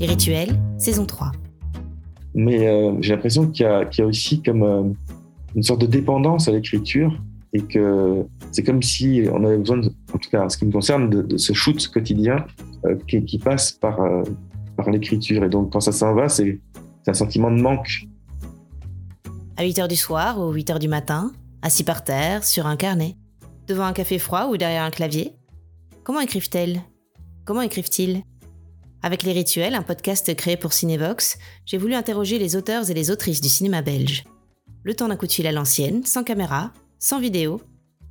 Les rituels, saison 3. Mais euh, j'ai l'impression qu'il y, a aussi comme euh, une sorte de dépendance à l'écriture et que c'est comme si on avait besoin, en tout cas en ce qui me concerne, de, ce shoot quotidien euh, qui, passe par, par l'écriture. Et donc quand ça s'en va, c'est un sentiment de manque. À 8 h du soir ou 8 h du matin, assis par terre, sur un carnet, devant un café froid ou derrière un clavier, comment écrivent-elles? Comment écrivent-ils? Avec Les Rituels, un podcast créé pour Cinevox, j'ai voulu interroger les auteurs et les autrices du cinéma belge. Le temps d'un coup de fil à l'ancienne, sans caméra, sans vidéo,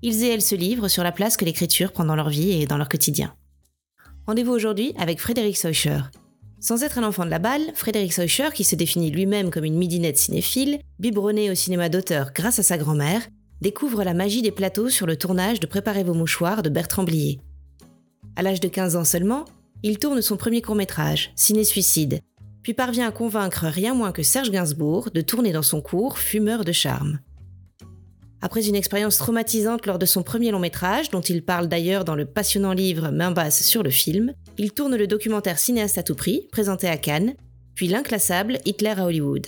ils et elles se livrent sur la place que l'écriture prend dans leur vie et dans leur quotidien. Rendez-vous aujourd'hui avec Frédéric Seucher. Sans être un enfant de la balle, Frédéric Seucher, qui se définit lui-même comme une midinette cinéphile, biberonné au cinéma d'auteur grâce à sa grand-mère, découvre la magie des plateaux sur le tournage de Préparez vos mouchoirs de Bertrand Blier. À l'âge de 15 ans seulement, il tourne son premier court-métrage, Ciné-Suicide, puis parvient à convaincre rien moins que Serge Gainsbourg de tourner dans son cours Fumeur de charme. Après une expérience traumatisante lors de son premier long métrage, dont il parle d'ailleurs dans le passionnant livre Main basse sur le film, il tourne le documentaire Cinéaste à tout prix, présenté à Cannes, puis l'inclassable Hitler à Hollywood.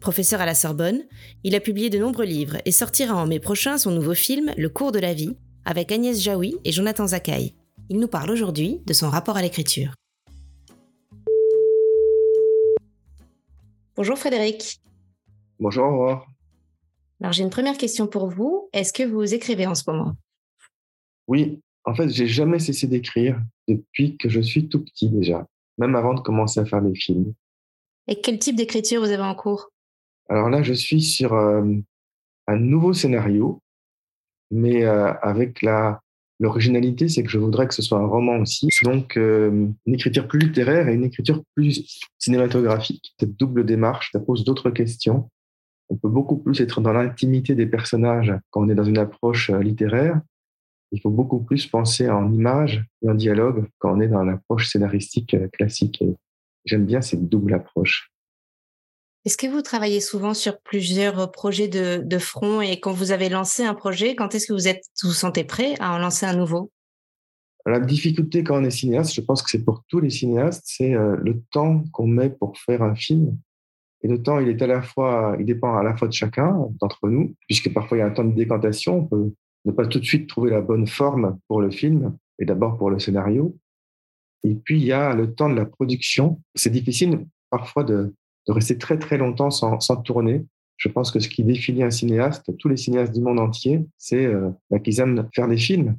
Professeur à la Sorbonne, il a publié de nombreux livres et sortira en mai prochain son nouveau film Le cours de la vie, avec Agnès Jaoui et Jonathan Zakaï. Il nous parle aujourd'hui de son rapport à l'écriture. Bonjour Frédéric. Bonjour Aurore. Alors j'ai une première question pour vous. Est-ce que vous écrivez en ce moment? Oui, en fait, j'ai jamais cessé d'écrire depuis que je suis tout petit déjà, même avant de commencer à faire mes films. Et quel type d'écriture vous avez en cours? Alors là, je suis sur euh, un nouveau scénario, mais euh, avec la L'originalité, c'est que je voudrais que ce soit un roman aussi, donc euh, une écriture plus littéraire et une écriture plus cinématographique. Cette double démarche, ça pose d'autres questions. On peut beaucoup plus être dans l'intimité des personnages quand on est dans une approche euh, littéraire. Il faut beaucoup plus penser en images et en dialogue quand on est dans l'approche scénaristique euh, classique. j'aime bien cette double approche. Est-ce que vous travaillez souvent sur plusieurs projets de, front et quand vous avez lancé un projet, quand est-ce que vous êtes, vous, sentez prêt à en lancer un nouveau? La difficulté quand on est cinéaste, je pense que c'est pour tous les cinéastes, c'est euh, le temps qu'on met pour faire un film. Et le temps, il est à la fois, il dépend à la fois de chacun d'entre nous, puisque parfois il y a un temps de décantation. On peut ne pas tout de suite trouver la bonne forme pour le film et d'abord pour le scénario. Et puis il y a le temps de la production. C'est difficile parfois de, de rester très très longtemps sans, sans, tourner. Je pense que ce qui définit un cinéaste, tous les cinéastes du monde entier, c'est euh, bah, qu'ils aiment faire des films.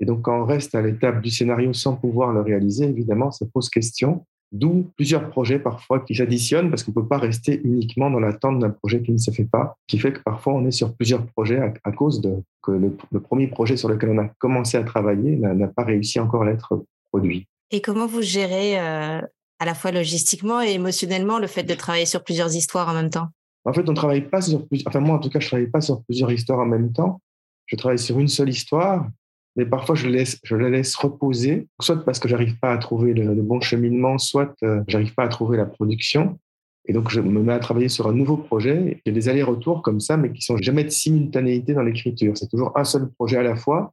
Et donc quand on reste à l'étape du scénario sans pouvoir le réaliser, évidemment, ça pose question. D'où plusieurs projets parfois qui s'additionnent parce qu'on ne peut pas rester uniquement dans l'attente d'un projet qui ne se fait pas, qui fait que parfois on est sur plusieurs projets à, cause de que le, premier projet sur lequel on a commencé à travailler n'a pas réussi encore à être produit. Et comment vous gérez euh, à la fois logistiquement et émotionnellement le fait de travailler sur plusieurs histoires en même temps? En fait, on travaille pas sur plusieurs. Enfin, moi, en tout cas, je travaille pas sur plusieurs histoires en même temps. Je travaille sur une seule histoire, mais parfois je, la laisse reposer, soit parce que j'arrive pas à trouver le, bon cheminement, soit euh, j'arrive pas à trouver la production. Et donc, je me mets à travailler sur un nouveau projet. Il y a des allers-retours comme ça, mais qui sont jamais de simultanéité dans l'écriture. C'est toujours un seul projet à la fois.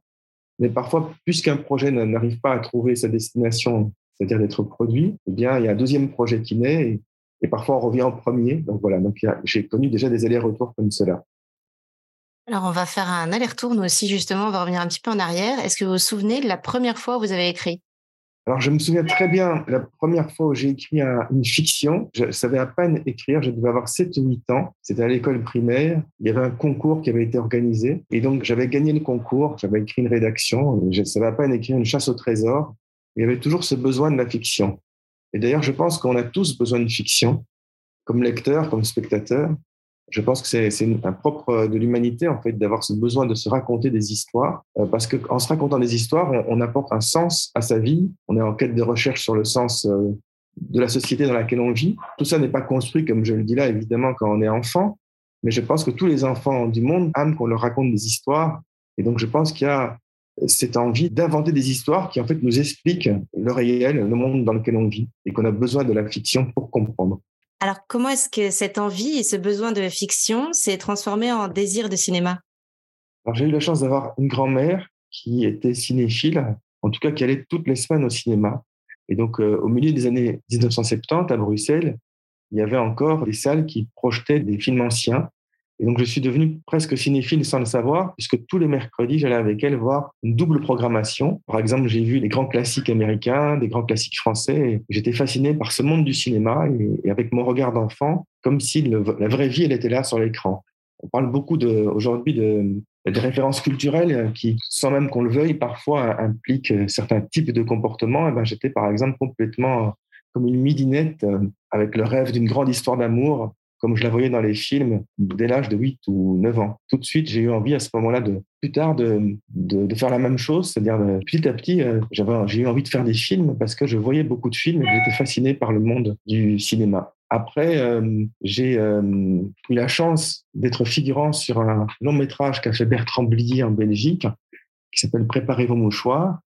Mais parfois, puisqu'un projet n'arrive pas à trouver sa destination c'est-à-dire d'être produit, eh bien, il y a un deuxième projet qui naît et, parfois on revient en premier. Donc voilà, donc j'ai connu déjà des allers-retours comme cela. Alors on va faire un aller-retour, nous aussi justement, on va revenir un petit peu en arrière. Est-ce que vous vous souvenez de la première fois où vous avez écrit? Alors, je me souviens très bien, la première fois où j'ai écrit une fiction, je savais à peine écrire, je devais avoir 7 ou 8 ans. C'était à l'école primaire. Il y avait un concours qui avait été organisé. Et donc, j'avais gagné le concours, j'avais écrit une rédaction. Je savais à peine écrire une chasse au trésor il y avait toujours ce besoin de la fiction. Et d'ailleurs, je pense qu'on a tous besoin de fiction, comme lecteur, comme spectateur. Je pense que c'est un propre de l'humanité, en fait, d'avoir ce besoin de se raconter des histoires, euh, parce qu'en se racontant des histoires, on, apporte un sens à sa vie. On est en quête de recherche sur le sens euh, de la société dans laquelle on vit. Tout ça n'est pas construit, comme je le dis là, évidemment, quand on est enfant, mais je pense que tous les enfants du monde aiment qu'on leur raconte des histoires. Et donc, je pense qu'il y a cette envie d'inventer des histoires qui en fait nous expliquent le réel, le monde dans lequel on vit et qu'on a besoin de la fiction pour comprendre. Alors comment est-ce que cette envie et ce besoin de fiction s'est transformé en désir de cinéma? J'ai eu la chance d'avoir une grand-mère qui était cinéphile, en tout cas qui allait toutes les semaines au cinéma. Et donc, euh, au milieu des années 1970, à Bruxelles, il y avait encore des salles qui projetaient des films anciens. Et donc, je suis devenu presque cinéphile sans le savoir, puisque tous les mercredis, j'allais avec elle voir une double programmation. Par exemple, j'ai vu les grands classiques américains, des grands classiques français. J'étais fasciné par ce monde du cinéma et, avec mon regard d'enfant, comme si la vraie vie, elle était là sur l'écran. On parle beaucoup aujourd'hui de, références culturelles qui, sans même qu'on le veuille, parfois impliquent certains types de comportements. Eh ben, J'étais par exemple complètement comme une midinette euh, avec le rêve d'une grande histoire d'amour comme je la voyais dans les films dès l'âge de 8 ou 9 ans. Tout de suite, j'ai eu envie à ce moment-là, de plus tard, de, de, faire la même chose, c'est-à-dire petit à petit, euh, j'ai eu envie de faire des films parce que je voyais beaucoup de films et j'étais fasciné par le monde du cinéma. Après, euh, j'ai euh, eu la chance d'être figurant sur un long métrage qu'a fait Bertrand Blier en Belgique, qui s'appelle Préparez vos mouchoirs,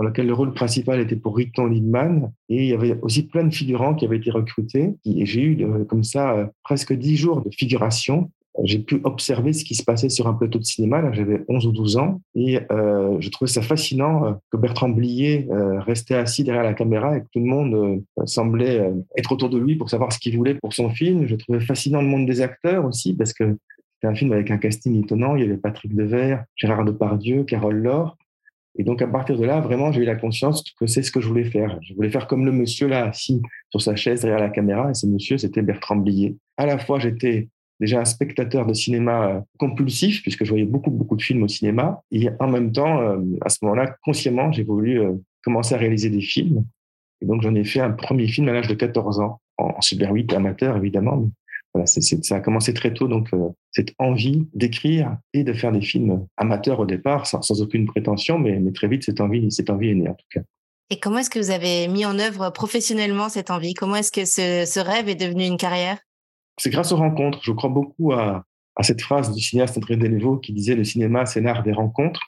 dans lequel le rôle principal était pour Riton Lindman. Et il y avait aussi plein de figurants qui avaient été recrutés. Et j'ai eu euh, comme ça euh, presque dix jours de figuration. J'ai pu observer ce qui se passait sur un plateau de cinéma. J'avais 11 ou 12 ans. Et euh, je trouvais ça fascinant que Bertrand Blier restait assis derrière la caméra et que tout le monde semblait être autour de lui pour savoir ce qu'il voulait pour son film. Je trouvais fascinant le monde des acteurs aussi parce que c'était un film avec un casting étonnant. Il y avait Patrick Devers, Gérard Depardieu, Carole Laure. Et donc, à partir de là, vraiment, j'ai eu la conscience que c'est ce que je voulais faire. Je voulais faire comme le monsieur là, assis sur sa chaise derrière la caméra. Et ce monsieur, c'était Bertrand Blier. À la fois, j'étais déjà un spectateur de cinéma euh, compulsif, puisque je voyais beaucoup, beaucoup de films au cinéma. Et en même temps, euh, à ce moment-là, consciemment, j'ai voulu euh, commencer à réaliser des films. Et donc, j'en ai fait un premier film à l'âge de 14 ans, en Super 8 amateur, évidemment, voilà, c'est, ça a commencé très tôt, donc cette envie d'écrire et de faire des films amateurs au départ, sans, sans aucune prétention, mais, mais, très vite cette envie, cette envie est née en tout cas. Et comment est-ce que vous avez mis en œuvre professionnellement cette envie? Comment est-ce que ce, ce, rêve est devenu une carrière? C'est grâce aux rencontres. Je crois beaucoup à, à cette phrase du cinéaste André Delvaux qui disait le cinéma, c'est l'art des rencontres.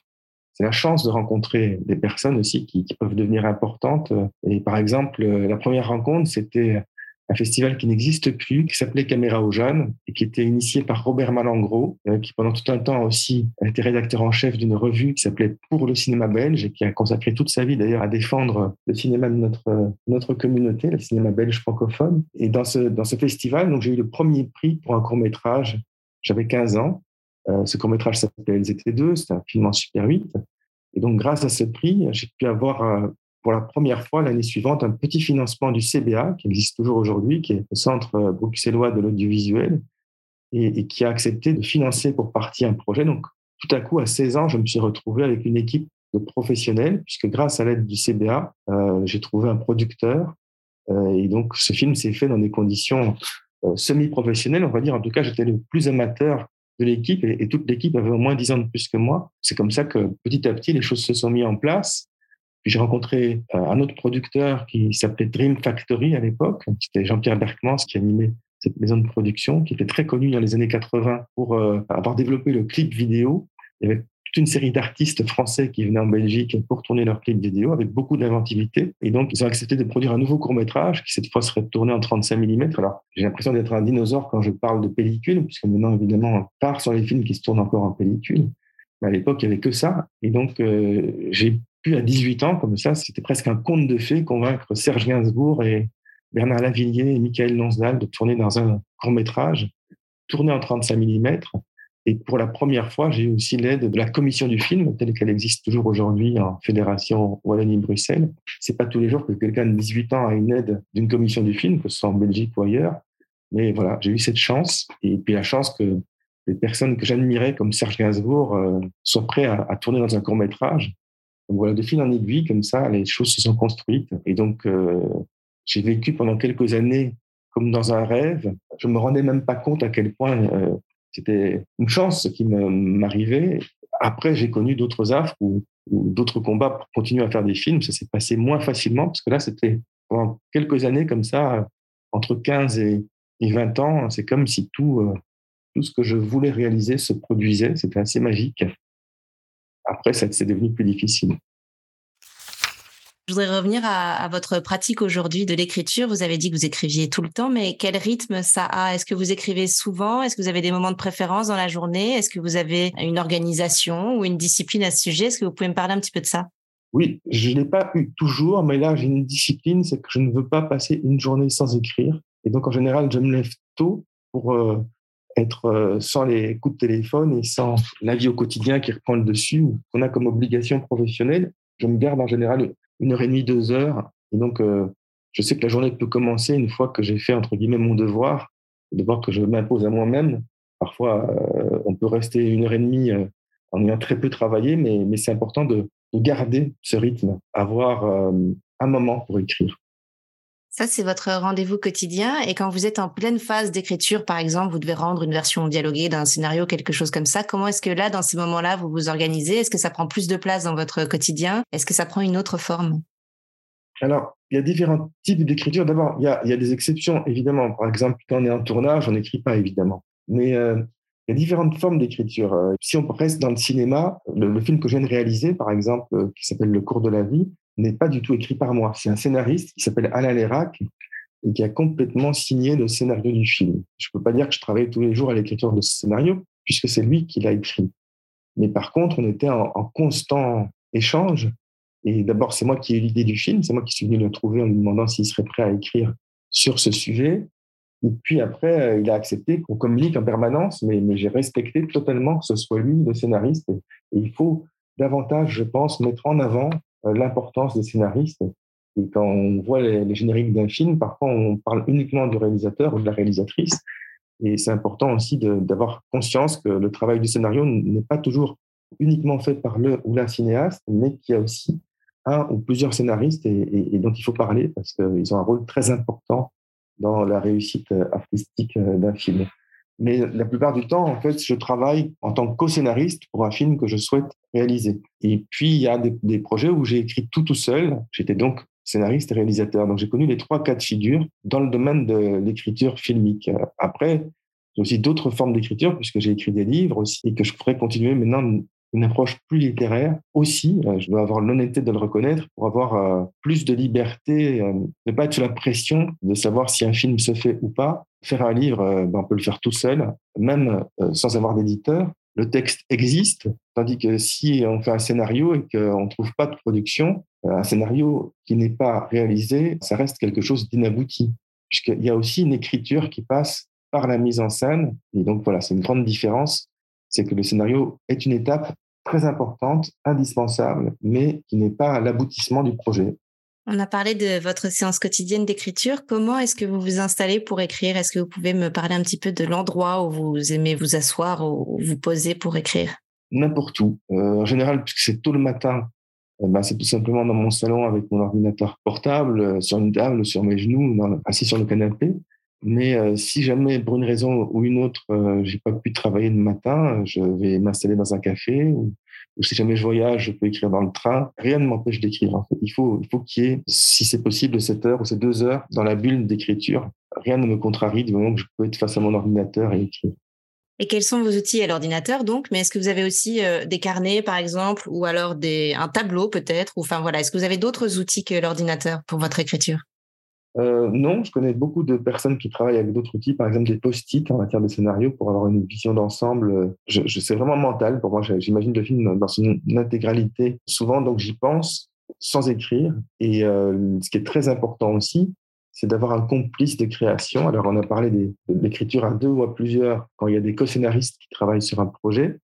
C'est la chance de rencontrer des personnes aussi qui, qui, peuvent devenir importantes. Et par exemple, la première rencontre, c'était un festival qui n'existe plus, qui s'appelait Caméra aux jeunes et qui était initié par Robert Malangro, euh, qui pendant tout un temps aussi a été rédacteur en chef d'une revue qui s'appelait Pour le cinéma belge et qui a consacré toute sa vie d'ailleurs à défendre le cinéma de notre, notre communauté, le cinéma belge francophone. Et dans ce, dans ce festival, j'ai eu le premier prix pour un court métrage. J'avais 15 ans. Euh, ce court métrage s'appelait LZT2, c'était un film en Super 8. Et donc, grâce à ce prix, j'ai pu avoir euh, pour la première fois l'année suivante un petit financement du CBA, qui existe toujours aujourd'hui, qui est le Centre euh, bruxellois de l'audiovisuel, et, qui a accepté de financer pour partie un projet. Donc, tout à coup, à 16 ans, je me suis retrouvé avec une équipe de professionnels, puisque grâce à l'aide du CBA, euh, j'ai trouvé un producteur. Euh, et donc, ce film s'est fait dans des conditions semi-professionnelles, on va dire. En tout cas, j'étais le plus amateur de l'équipe et, et toute l'équipe avait au moins 10 ans de plus que moi. C'est comme ça que petit à petit, les choses se sont mises en place. J'ai rencontré euh, un autre producteur qui s'appelait Dream Factory à l'époque. C'était Jean-Pierre Berkmans qui animait cette maison de production, qui était très connue dans les années 80 pour euh, avoir développé le clip vidéo. Il y avait toute une série d'artistes français qui venaient en Belgique pour tourner leurs clips vidéo avec beaucoup d'inventivité. Et donc, ils ont accepté de produire un nouveau court-métrage qui, cette fois, serait tourné en 35 mm. Alors, j'ai l'impression d'être un dinosaure quand je parle de pellicule, puisque maintenant, évidemment, on part sur les films qui se tournent encore en pellicule. Mais à l'époque, il n'y avait que ça. Et donc, euh, j'ai puis à 18 ans, comme ça, c'était presque un conte de fées convaincre Serge Gainsbourg et Bernard Lavillier et Michael Lonsdal de tourner dans un court métrage, tourné en 35 mm. Et pour la première fois, j'ai eu aussi l'aide de la commission du film, telle qu'elle existe toujours aujourd'hui en Fédération Wallonie-Bruxelles. C'est pas tous les jours que quelqu'un de 18 ans a une aide d'une commission du film, que ce soit en Belgique ou ailleurs. Mais voilà, j'ai eu cette chance. Et puis la chance que les personnes que j'admirais, comme Serge Gainsbourg, euh, soient prêts à, tourner dans un court métrage. Donc voilà, de fil en aiguille, comme ça, les choses se sont construites. Et donc, euh, j'ai vécu pendant quelques années comme dans un rêve. Je me rendais même pas compte à quel point euh, c'était une chance qui m'arrivait. Après, j'ai connu d'autres affres ou, d'autres combats pour continuer à faire des films. Ça s'est passé moins facilement parce que là, c'était pendant quelques années comme ça, entre 15 et, 20 ans. C'est comme si tout, euh, tout ce que je voulais réaliser se produisait. C'était assez magique. Après, c'est devenu plus difficile. Je voudrais revenir à, votre pratique aujourd'hui de l'écriture. Vous avez dit que vous écriviez tout le temps, mais quel rythme ça a? Est-ce que vous écrivez souvent? Est-ce que vous avez des moments de préférence dans la journée? Est-ce que vous avez une organisation ou une discipline à ce sujet? Est-ce que vous pouvez me parler un petit peu de ça? Oui, je ne l'ai pas eu toujours, mais là, j'ai une discipline, c'est que je ne veux pas passer une journée sans écrire. Et donc, en général, je me lève tôt pour euh, être euh, sans les coups de téléphone et sans la vie au quotidien qui reprend le dessus, qu'on a comme obligation professionnelle. Je me garde en général une heure et demie, deux heures. Et donc, euh, je sais que la journée peut commencer une fois que j'ai fait, entre guillemets, mon devoir, le devoir que je m'impose à moi-même. Parfois, on peut rester une heure et demie en ayant très peu travaillé, mais, mais c'est important de, de, garder ce rythme, avoir un moment pour écrire. Ça, c'est votre rendez-vous quotidien. Et quand vous êtes en pleine phase d'écriture, par exemple, vous devez rendre une version dialoguée d'un scénario, quelque chose comme ça. Comment est-ce que là, dans ces moments-là, vous vous organisez? Est-ce que ça prend plus de place dans votre quotidien? Est-ce que ça prend une autre forme? Alors, il y a différents types d'écriture. D'abord, il, y, a, des exceptions, évidemment. Par exemple, quand on est en tournage, on n'écrit pas, évidemment. Mais euh, il y a différentes formes d'écriture. Euh, si on reste dans le cinéma, le, le, film que je viens de réaliser, par exemple, euh, qui s'appelle Le cours de la vie, n'est pas du tout écrit par moi. C'est un scénariste qui s'appelle Alain Lérac et qui a complètement signé le scénario du film. Je ne peux pas dire que je travaille tous les jours à l'écriture de ce scénario, puisque c'est lui qui l'a écrit. Mais par contre, on était en, constant échange. Et d'abord, c'est moi qui ai eu l'idée du film, c'est moi qui suis venu le trouver en lui demandant s'il serait prêt à écrire sur ce sujet. Et puis après, euh, il a accepté qu'on communique en permanence, mais, j'ai respecté totalement que ce soit lui le scénariste. et il faut davantage, je pense, mettre en avant l'importance des scénaristes. Et quand on voit les, génériques d'un film, parfois on parle uniquement du réalisateur ou de la réalisatrice. Et c'est important aussi d'avoir conscience que le travail du scénario n'est pas toujours uniquement fait par le ou la cinéaste, mais qu'il y a aussi un ou plusieurs scénaristes et, et, dont il faut parler parce qu'ils ont un rôle très important dans la réussite artistique d'un film. Mais la plupart du temps, en fait, je travaille en tant que co-scénariste pour un film que je souhaite réaliser. Et puis, il y a des, projets où j'ai écrit tout tout seul. J'étais donc scénariste et réalisateur. Donc, j'ai connu les trois cas de figure dans le domaine de l'écriture filmique. Après, j'ai aussi d'autres formes d'écriture puisque j'ai écrit des livres aussi et que je pourrais continuer maintenant une approche plus littéraire aussi. Euh, je dois avoir l'honnêteté de le reconnaître pour avoir euh, plus de liberté, euh, ne pas être sous la pression de savoir si un film se fait ou pas. Faire un livre, ben, on peut le faire tout seul, même sans avoir d'éditeur. Le texte existe, tandis que si on fait un scénario et qu'on ne trouve pas de production, un scénario qui n'est pas réalisé, ça reste quelque chose d'inabouti, puisqu'il y a aussi une écriture qui passe par la mise en scène. Et donc voilà, c'est une grande différence c'est que le scénario est une étape très importante, indispensable, mais qui n'est pas l'aboutissement du projet. On a parlé de votre séance quotidienne d'écriture. Comment est-ce que vous vous installez pour écrire? Est-ce que vous pouvez me parler un petit peu de l'endroit où vous aimez vous asseoir ou vous poser pour écrire? N'importe où. Euh, en général, puisque c'est tôt le matin, eh ben, c'est tout simplement dans mon salon avec mon ordinateur portable, euh, sur une table, sur mes genoux, assis sur le canapé. Mais euh, si jamais, pour une raison ou une autre, euh, j'ai pas pu travailler le matin, je vais m'installer dans un café. Ou, si jamais je voyage, je peux écrire dans le train. Rien ne m'empêche d'écrire. Il faut, il faut qu'il y ait, si c'est possible, 7 heures ou ces 2 heures dans la bulle d'écriture. Rien ne me contrarie du moment que je peux être face à mon ordinateur et écrire. Et quels sont vos outils à l'ordinateur donc? Mais est-ce que vous avez aussi euh, des carnets par exemple, ou alors un tableau peut-être? Enfin voilà, est-ce que vous avez d'autres outils que l'ordinateur pour votre écriture? Euh, non, je connais beaucoup de personnes qui travaillent avec d'autres outils, par exemple des post-it en matière de scénario pour avoir une vision d'ensemble. Je, je c'est vraiment mental pour moi. J'imagine le film dans son intégralité souvent, donc j'y pense sans écrire. Et euh, ce qui est très important aussi, c'est d'avoir un complice de création. Alors, on a parlé de l'écriture à deux ou à plusieurs quand il y a des co-scénaristes qui travaillent sur un projet,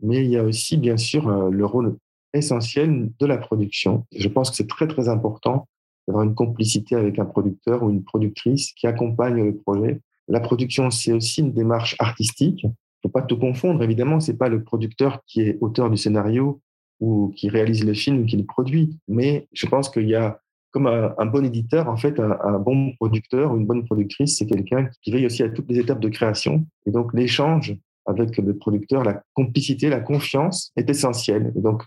mais il y a aussi, bien sûr, euh, le rôle essentiel de la production. Je pense que c'est très, très important d'avoir une complicité avec un producteur ou une productrice qui accompagne le projet. La production, c'est aussi une démarche artistique. Il faut pas tout confondre. Évidemment, c'est pas le producteur qui est auteur du scénario ou qui réalise le film ou qui le produit. Mais je pense qu'il y a, comme un, bon éditeur, en fait, un, un, bon producteur ou une bonne productrice, c'est quelqu'un qui veille aussi à toutes les étapes de création. Et donc, l'échange avec le producteur, la complicité, la confiance est essentielle. Et donc,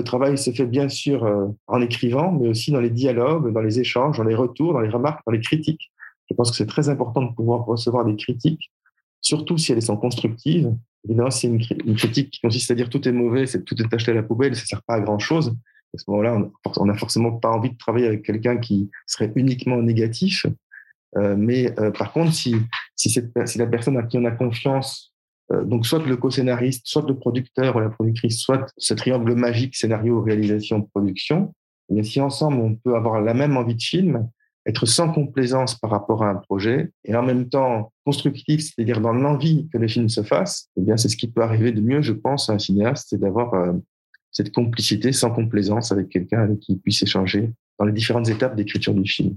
le travail se fait bien sûr euh, en écrivant, mais aussi dans les dialogues, dans les échanges, dans les retours, dans les remarques, dans les critiques. Je pense que c'est très important de pouvoir recevoir des critiques, surtout si elles sont constructives. Évidemment, si une, une critique qui consiste à dire tout est mauvais, c'est tout est acheté à la poubelle, ça sert pas à grand chose. À ce moment-là, on n'a forcément pas envie de travailler avec quelqu'un qui serait uniquement négatif. Euh, mais euh, par contre, si, cette, si la personne à qui on a confiance donc soit le co-scénariste, soit le producteur ou la productrice, soit ce triangle magique scénario, réalisation, production, si ensemble on peut avoir la même envie de film, être sans complaisance par rapport à un projet et en même temps constructif, c'est-à-dire dans l'envie que le film se fasse, eh bien c'est ce qui peut arriver de mieux, je pense, à un cinéaste, c'est d'avoir euh, cette complicité sans complaisance avec quelqu'un avec qui il puisse échanger dans les différentes étapes d'écriture du film.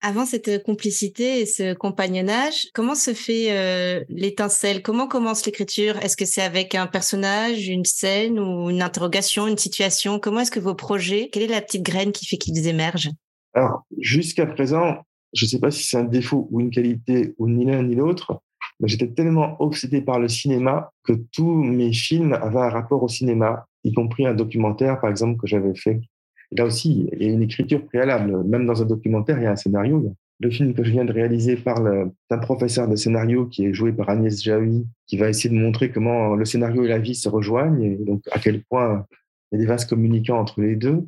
Avant cette complicité et ce compagnonnage, comment se fait euh, l'étincelle? Comment commence l'écriture? Est-ce que c'est avec un personnage, une scène ou une interrogation, une situation? Comment est-ce que vos projets, quelle est la petite graine qui fait qu'ils émergent? Alors, jusqu'à présent, je ne sais pas si c'est un défaut ou une qualité ou ni l'un ni l'autre, mais j'étais tellement obsédé par le cinéma que tous mes films avaient un rapport au cinéma, y compris un documentaire, par exemple, que j'avais fait Là aussi, il y a une écriture préalable. Même dans un documentaire, il y a un scénario. Le film que je viens de réaliser parle d'un professeur de scénario qui est joué par Agnès Jaoui, qui va essayer de montrer comment le scénario et la vie se rejoignent et donc à quel point il y a des vases communicants entre les deux.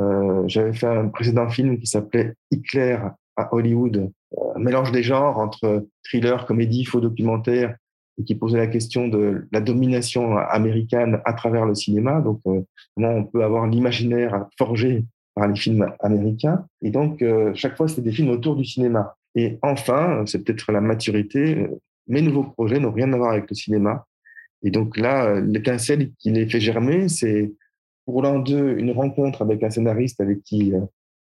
Euh, J'avais fait un précédent film qui s'appelait Hitler à Hollywood, un mélange des genres entre thriller, comédie, faux documentaire et qui posait la question de la domination américaine à travers le cinéma. Donc, euh, comment on peut avoir l'imaginaire forgé par les films américains. Et donc, euh, chaque fois, c'était des films autour du cinéma. Et enfin, c'est peut-être la maturité, euh, mes nouveaux projets n'ont rien à voir avec le cinéma. Et donc là, l'étincelle qui les fait germer, c'est pour l'un d'eux une rencontre avec un scénariste avec qui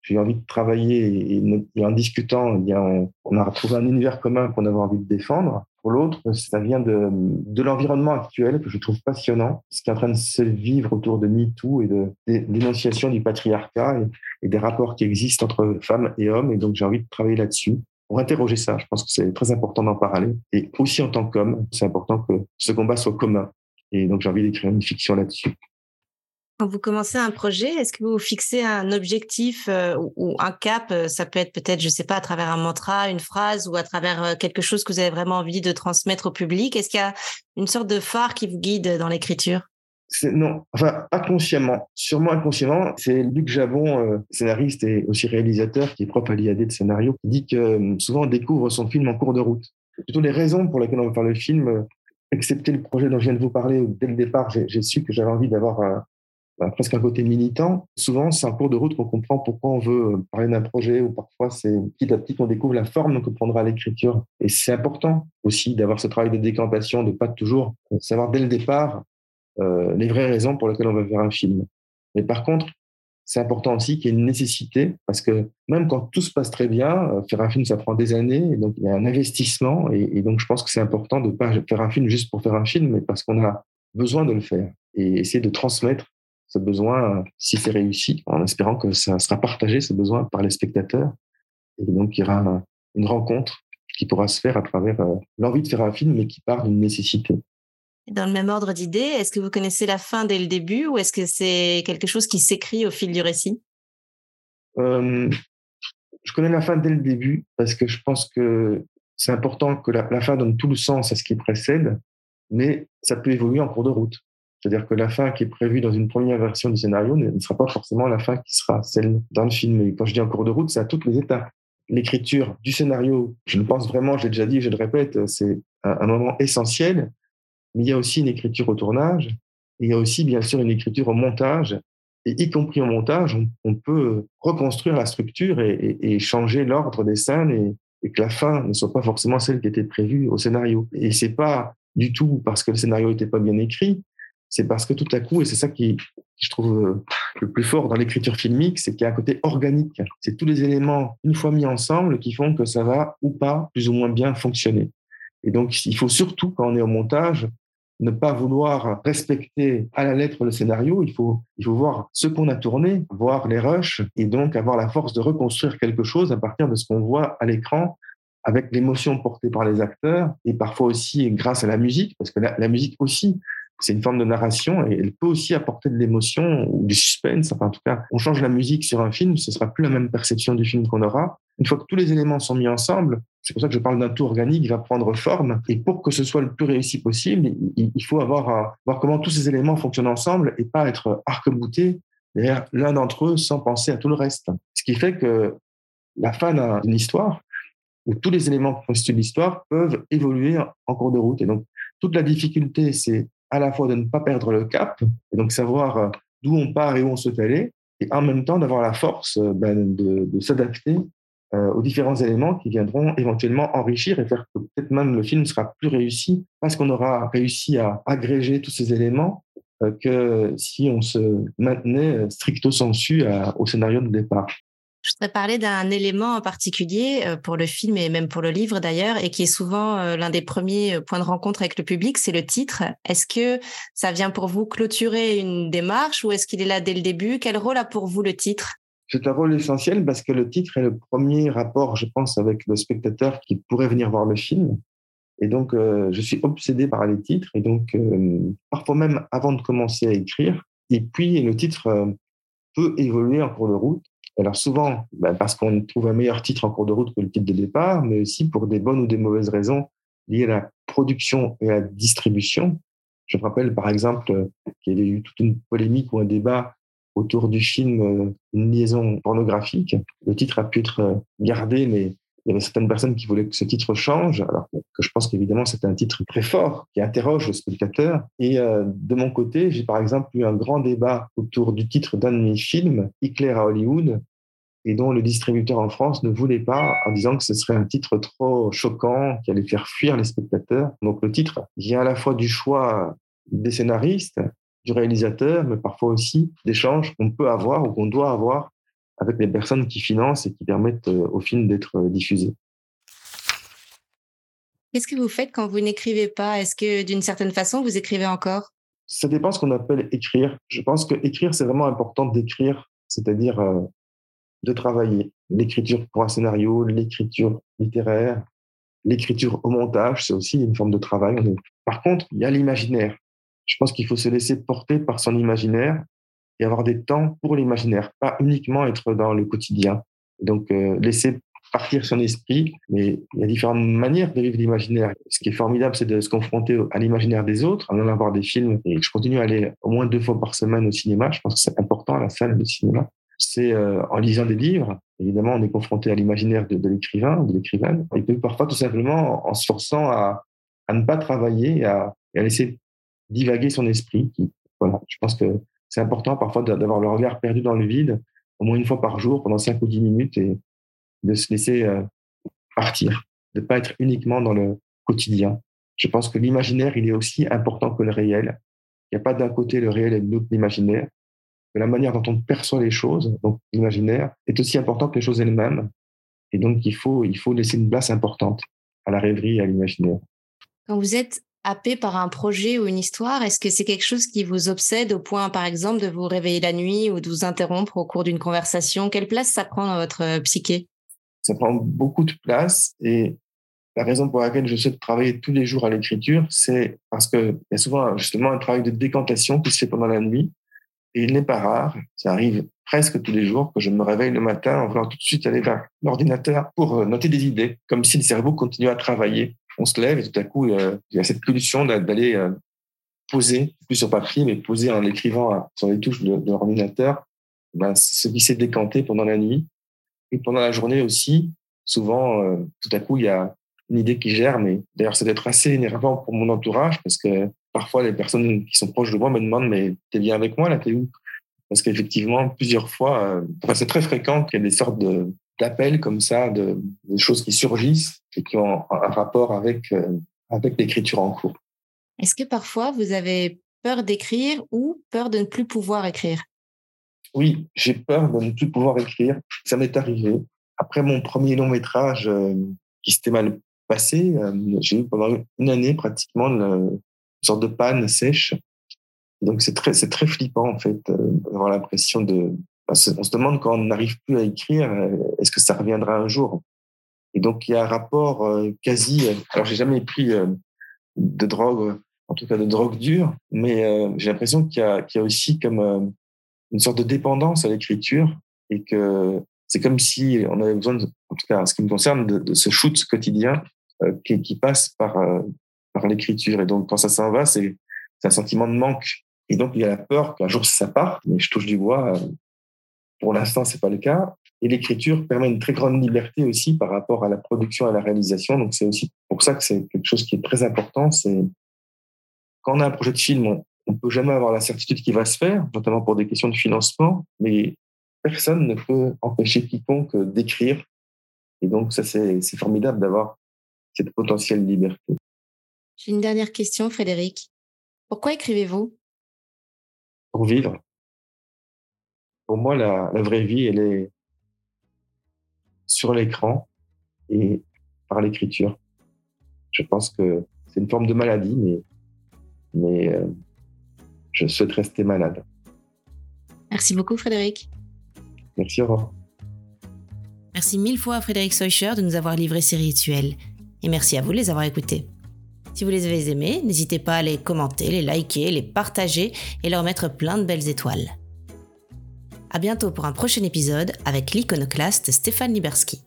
j'ai envie de travailler et, en discutant, eh on, a retrouvé un univers commun qu'on avait envie de défendre. Pour l'autre, ça vient de, de l'environnement actuel que je trouve passionnant, ce qui est en train de se vivre autour de MeToo et de, l'énonciation du patriarcat et, des rapports qui existent entre femmes et hommes. Et donc, j'ai envie de travailler là-dessus pour interroger ça. Je pense que c'est très important d'en parler. Et aussi en tant qu'homme, c'est important que ce combat soit commun. Et donc, j'ai envie d'écrire une fiction là-dessus. Quand vous commencez un projet, est-ce que vous fixez un objectif euh, ou, un cap euh, Ça peut être peut-être, je ne sais pas, à travers un mantra, une phrase ou à travers euh, quelque chose que vous avez vraiment envie de transmettre au public? Est-ce qu'il y a une sorte de phare qui vous guide dans l'écriture? Non, enfin inconsciemment, sûrement inconsciemment. C'est Luc Javon, scénariste et aussi réalisateur, qui est propre à l'IAD de scénario, qui dit que souvent on découvre son film en cours de route. Plutôt les raisons pour lesquelles on va faire le film, excepté le projet dont je viens de vous parler, dès le départ, j'ai su que j'avais envie d'avoir presque un côté militant. Souvent, c'est en cours de route qu'on comprend pourquoi on veut euh, parler d'un projet, ou parfois c'est petit à petit qu'on découvre la forme que prendra l'écriture. Et c'est important aussi d'avoir ce travail de décantation, de pas toujours savoir dès le départ euh, les vraies raisons pour lesquelles on va faire un film. Mais par contre, c'est important aussi qu'il y ait une nécessité, parce que même quand tout se passe très bien, euh, faire un film, ça prend des années, et donc il y a un investissement, et, et donc je pense que c'est important de ne pas faire un film juste pour faire un film, mais parce qu'on a besoin de le faire, et essayer de transmettre ce besoin, si c'est réussi, en espérant que ça sera partagé, ce besoin, par les spectateurs. Et donc, il y aura une rencontre qui pourra se faire à travers euh, l'envie de faire un film, mais qui part d'une nécessité. Dans le même ordre d'idée, est-ce que vous connaissez la fin dès le début ou est-ce que c'est quelque chose qui s'écrit au fil du récit? Euh, Je connais la fin dès le début parce que je pense que c'est important que la, la, fin donne tout le sens à ce qui précède, mais ça peut évoluer en cours de route. C'est-à-dire que la fin qui est prévue dans une première version du scénario ne sera pas forcément la fin qui sera celle dans le film. Et quand je dis en cours de route, c'est à toutes les étapes. L'écriture du scénario, je le pense vraiment, je l'ai déjà dit, je le répète, c'est un, moment essentiel. Mais il y a aussi une écriture au tournage. Il y a aussi, bien sûr, une écriture au montage. Et y compris au montage, on, peut reconstruire la structure et, changer l'ordre des scènes et, et que la fin ne soit pas forcément celle qui était prévue au scénario. Et c'est pas du tout parce que le scénario n'était pas bien écrit, c'est parce que tout à coup, et c'est ça qui, je trouve euh, le plus fort dans l'écriture filmique, c'est qu'il y a un côté organique. C'est tous les éléments, une fois mis ensemble, qui font que ça va ou pas plus ou moins bien fonctionner. Et donc, il faut surtout, quand on est au montage, ne pas vouloir respecter à la lettre le scénario. Il faut, il faut voir ce qu'on a tourné, voir les rushs, et donc avoir la force de reconstruire quelque chose à partir de ce qu'on voit à l'écran avec l'émotion portée par les acteurs et parfois aussi grâce à la musique, parce que la musique aussi c'est une forme de narration et elle peut aussi apporter de l'émotion ou du suspense. Enfin, en tout cas, on change la musique sur un film, ce sera plus la même perception du film qu'on aura. Une fois que tous les éléments sont mis ensemble, c'est pour ça que je parle d'un tout organique, il va prendre forme. Et pour que ce soit le plus réussi possible, il faut avoir voir comment tous ces éléments fonctionnent ensemble et pas être arc-bouté derrière l'un d'entre eux sans penser à tout le reste. Ce qui fait que la fin d'une histoire, où tous les éléments qui constituent l'histoire peuvent évoluer en cours de route. Et donc, toute la difficulté, c'est à la fois de ne pas perdre le cap, et donc savoir euh, d'où on part et où on souhaite aller, et en même temps d'avoir la force euh, ben, de, s'adapter euh, aux différents éléments qui viendront éventuellement enrichir et faire que peut-être même le film sera plus réussi parce qu'on aura réussi à agréger tous ces éléments que si on se maintenait stricto sensu au scénario de départ. Je voudrais parler d'un élément en particulier euh, pour le film et même pour le livre d'ailleurs, et qui est souvent l'un des premiers points de rencontre avec le public, c'est le titre. Est-ce que ça vient pour vous clôturer une démarche ou est-ce qu'il est là dès le début? Quel rôle a pour vous le titre? C'est un rôle essentiel parce que le titre est le premier rapport, je pense, avec le spectateur qui pourrait venir voir le film. Et donc, euh, je suis obsédé par les titres. Et donc, euh, parfois même avant de commencer à écrire. Et puis, le titre euh, peut évoluer en cours de route. Alors, souvent, ben, parce qu'on trouve un meilleur titre en cours de route que le titre de départ, mais aussi pour des bonnes ou des mauvaises raisons liées à la production et à la distribution. Je me rappelle, par exemple, qu'il y avait eu toute une polémique ou un débat autour du film euh, Une liaison pornographique. Le titre a pu être euh, gardé, mais il y avait certaines personnes qui voulaient que ce titre change, alors que je pense qu'évidemment c'est un titre très fort qui interroge le spectateur. Et euh, de mon côté, j'ai par exemple eu un grand débat autour du titre d'un de mes films, Éclair à Hollywood, et dont le distributeur en France ne voulait pas en disant que ce serait un titre trop choquant qui allait faire fuir les spectateurs. Donc le titre vient à la fois du choix des scénaristes, du réalisateur, mais parfois aussi d'échanges qu'on peut avoir ou qu'on doit avoir avec les personnes qui financent et qui permettent euh, au film d'être euh, diffusé. Qu'est-ce que vous faites quand vous n'écrivez pas? Est-ce que d'une certaine façon, vous écrivez encore? Ça dépend ce qu'on appelle écrire. Je pense que écrire, c'est vraiment important d'écrire, c'est-à-dire euh, de travailler. L'écriture pour un scénario, l'écriture littéraire, l'écriture au montage, c'est aussi une forme de travail. Par contre, il y a l'imaginaire je pense qu'il faut se laisser porter par son imaginaire et avoir des temps pour l'imaginaire, pas uniquement être dans le quotidien. Donc, euh, laisser partir son esprit, mais il y a différentes manières de vivre l'imaginaire. Ce qui est formidable, c'est de se confronter à l'imaginaire des autres, en allant voir des films. Et je continue à aller au moins deux fois par semaine au cinéma. Je pense que c'est important à la salle de cinéma. C'est euh, en lisant des livres. Évidemment, on est confronté à l'imaginaire de, l'écrivain ou de l'écrivaine. Et puis parfois, tout simplement, en se forçant à, ne pas travailler et à, à laisser divaguer son esprit. voilà, je pense que c'est important parfois d'avoir le regard perdu dans le vide, au moins une fois par jour, pendant 5 ou 10 minutes, et de se laisser euh, partir, de ne pas être uniquement dans le quotidien. Je pense que l'imaginaire, il est aussi important que le réel. Il n'y a pas d'un côté le réel et de l'autre l'imaginaire. Que la manière dont on perçoit les choses, donc l'imaginaire, est aussi important que les choses elles-mêmes. Et donc, il faut, il faut laisser une place importante à la rêverie et à l'imaginaire. Quand vous êtes happé par un projet ou une histoire Est-ce que c'est quelque chose qui vous obsède au point, par exemple, de vous réveiller la nuit ou de vous interrompre au cours d'une conversation? Quelle place ça prend dans votre psyché? Ça prend beaucoup de place et la raison pour laquelle je souhaite travailler tous les jours à l'écriture, c'est parce qu'il y a souvent justement un travail de décantation qui se fait pendant la nuit et il n'est pas rare, ça arrive presque tous les jours, que je me réveille le matin en voulant tout de suite aller vers l'ordinateur pour euh, noter des idées, comme si le cerveau continuait à travailler. On se lève et tout à coup, il y a cette pulsion d'aller euh, poser, plus sur papier, mais poser en écrivant euh, sur les touches de, l'ordinateur, ben, ce qui s'est décanté pendant la nuit. Et pendant la journée aussi, souvent, euh, tout à coup, il y a une idée qui gère, mais d'ailleurs, ça doit être assez énervant pour mon entourage parce que parfois, les personnes qui sont proches de moi me demandent, mais t'es bien avec moi là, t'es où? Parce qu'effectivement, plusieurs fois, c'est très fréquent qu'il y ait des sortes de, d'appels comme ça, de, choses qui surgissent et qui ont un rapport avec, euh, avec l'écriture en cours. Est-ce que parfois vous avez peur d'écrire ou peur de ne plus pouvoir écrire? Oui, j'ai peur de ne plus pouvoir écrire. Ça m'est arrivé. Après mon premier long métrage euh, qui s'était mal passé, euh, j'ai eu pendant une année pratiquement une sorte de panne sèche. Donc c'est très, c'est très flippant en fait d'avoir l'impression de, on se demande quand on n'arrive plus à écrire, euh, est-ce que ça reviendra un jour? Et donc il y a un rapport euh, quasi. Euh, alors j'ai jamais pris de drogue, en tout cas de drogue dure, mais j'ai l'impression qu'il y, a aussi comme une sorte de dépendance à l'écriture et que c'est comme si on avait besoin, en tout cas en ce qui me concerne, de, ce shoot quotidien qui, passe par par l'écriture. Et donc quand ça s'en va, c'est un sentiment de manque. Et donc il y a la peur qu'un jour ça parte, mais je touche du bois, pour l'instant, c'est pas le cas. Et l'écriture permet une très grande liberté aussi par rapport à la production et à la réalisation. Donc, c'est aussi pour ça que c'est quelque chose qui est très important. C'est quand on a un projet de film, on ne peut jamais avoir la certitude qu'il va se faire, notamment pour des questions de financement, mais personne ne peut empêcher quiconque d'écrire. Et donc, ça, c'est formidable d'avoir cette potentielle liberté. J'ai une dernière question, Frédéric. Pourquoi écrivez-vous? Pour vivre. Pour moi, la, la vraie vie, elle est sur l'écran et par l'écriture. Je pense que c'est une forme de maladie, mais, mais euh, je souhaite rester malade. Merci beaucoup, Frédéric. Merci, au Merci mille fois à Frédéric Seucher de nous avoir livré ces rituels. Et merci à vous de les avoir écoutés. Si vous les avez aimés, n'hésitez pas à les commenter, les liker, les partager et leur mettre plein de belles étoiles. À bientôt pour un prochain épisode avec l'iconoclaste Stéphane Liberski.